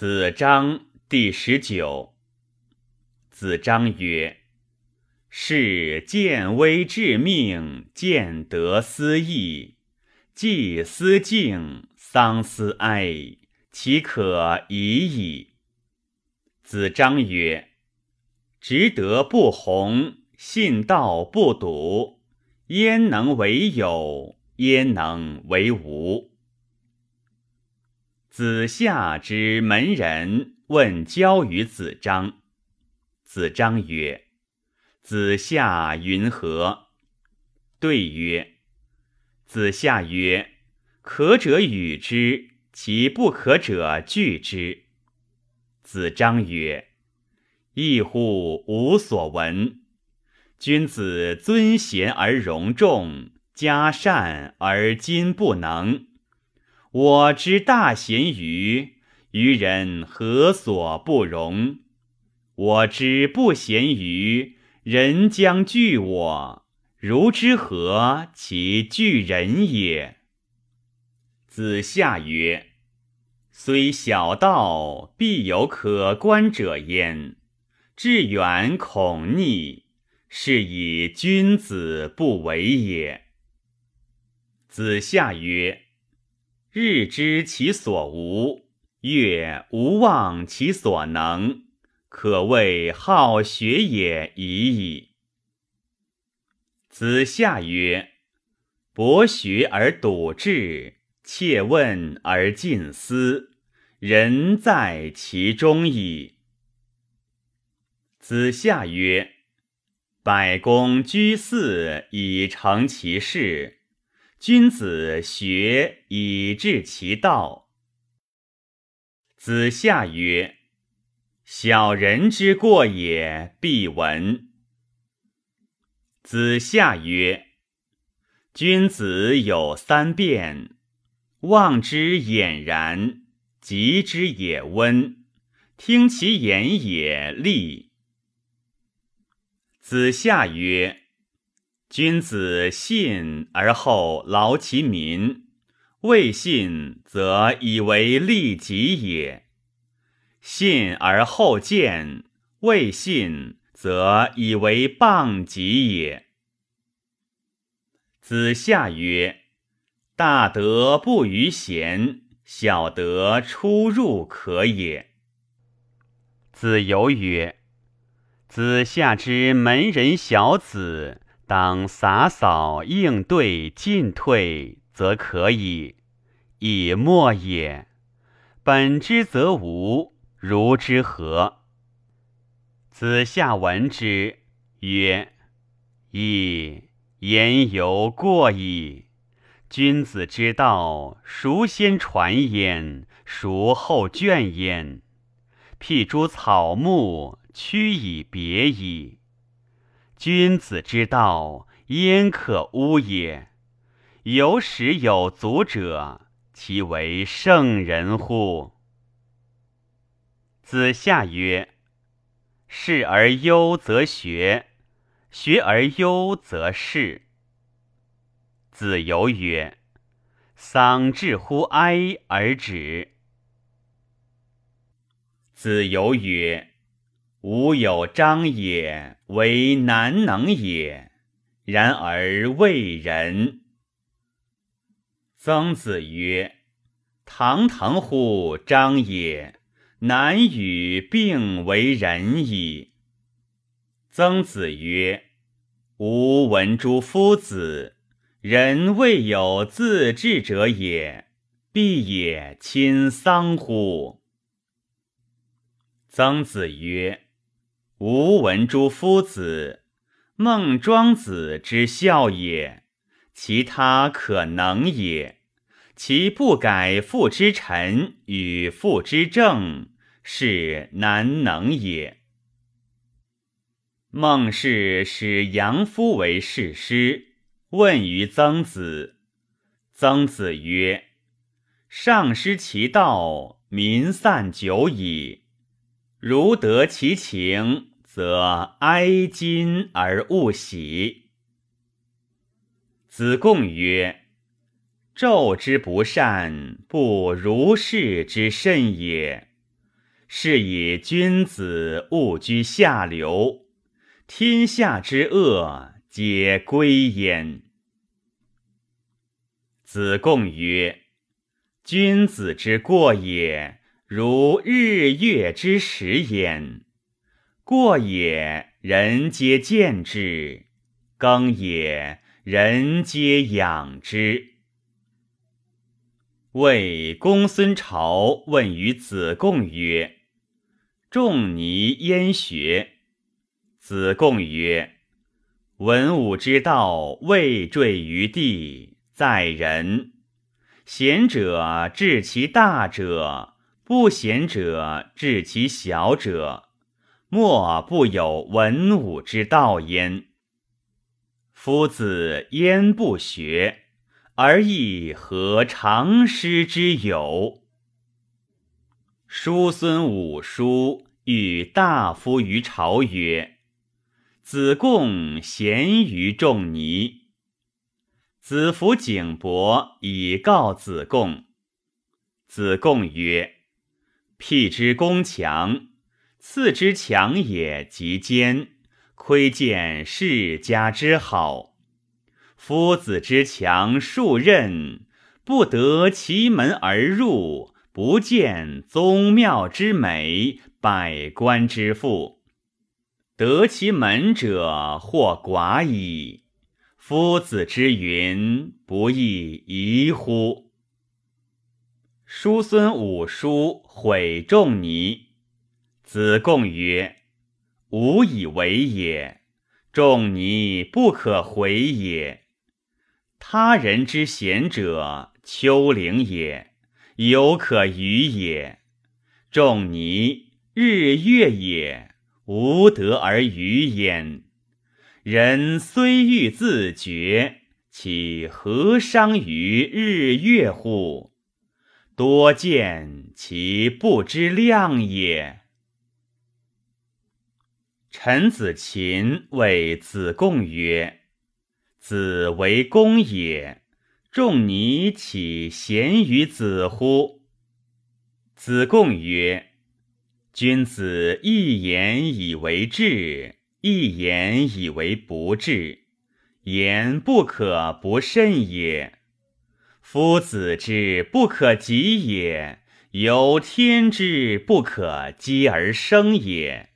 子张第十九。子张曰：“是见微致命，见得思义。既思敬，丧思哀，岂可已矣？”子张曰：“执德不弘，信道不笃，焉能为有？焉能为无？”子夏之门人问交于子张，子张曰：“子夏云何？”对曰：“子夏曰：‘可者与之，其不可者拒之。’”子张曰：“异乎无所闻。君子尊贤而容众，加善而今不能。”我之大贤于愚人何所不容？我之不贤于人将惧我，如之何其惧人也？子夏曰：“虽小道，必有可观者焉；至远恐逆，是以君子不为也。”子夏曰。日知其所无，月无忘其所能，可谓好学也已矣。子夏曰：“博学而笃志，切问而近思，人在其中矣。”子夏曰：“百公居肆以成其事。”君子学以治其道。子夏曰：“小人之过也，必闻。”子夏曰：“君子有三变：望之俨然，及之也温，听其言也利。”子夏曰。君子信而后劳其民，未信则以为利己也；信而后见，未信则以为谤己也。子夏曰：“大德不于贤，小德出入可也。”子游曰：“子夏之门人小子。”当洒扫应对进退，则可以；以莫也。本之则无，如之何？子夏闻之曰：“噫！言犹过矣。君子之道，孰先传焉？孰后倦焉？辟诸草木，屈以别矣。”君子之道，焉可污也？有始有足者，其为圣人乎？子夏曰：“事而优则学，学而优则仕。”子游曰：“丧至乎哀而止。”子游曰。吾有章也，为难能也，然而为人。曾子曰：“堂堂乎章也，难与并为仁矣。”曾子曰：“吾闻诸夫子，人未有自治者也，必也亲丧乎？”曾子曰。吾闻诸夫子，孟庄子之孝也，其他可能也。其不改父之臣与父之政，是难能也。孟氏使杨夫为士师，问于曾子。曾子曰：“上失其道，民散久矣。如得其情。”则哀今而勿喜。子贡曰：“纣之不善，不如是之甚也。是以君子勿居下流，天下之恶皆归焉。子贡曰：“君子之过也，如日月之食焉。过也，人皆见之；耕也，人皆养之。”魏公孙朝问于子贡曰：“仲尼焉学？”子贡曰：“文武之道，未坠于地。”在人，贤者治其大者，不贤者治其小者，莫不有文武之道焉。夫子焉不学，而亦何常师之有？叔孙武叔与大夫于朝曰：“子贡贤于仲尼。”子服景伯以告子贡。子贡曰：“辟之宫墙，次之强也极坚，窥见世家之好。夫子之强数任，不得其门而入，不见宗庙之美，百官之富。得其门者，或寡矣。”夫子之云，不亦宜乎？叔孙武叔毁仲尼。子贡曰：“吾以为也。仲尼不可毁也。他人之贤者，丘陵也，犹可与也。仲尼日月也，无德而与焉。”人虽欲自绝，其何伤于日月乎？多见其不知量也。陈子琴谓子贡曰：“子为公也，仲尼岂贤于子乎？”子贡曰：“君子一言以为治。”一言以为不治，言不可不慎也。夫子之不可及也，由天之不可积而生也。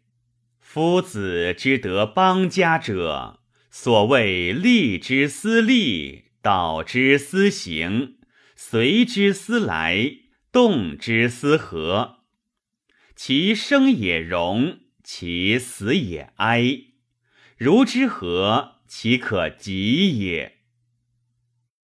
夫子之得邦家者，所谓利之思利，导之思行，随之思来，动之思和。其生也荣。其死也哀，如之何其可及也？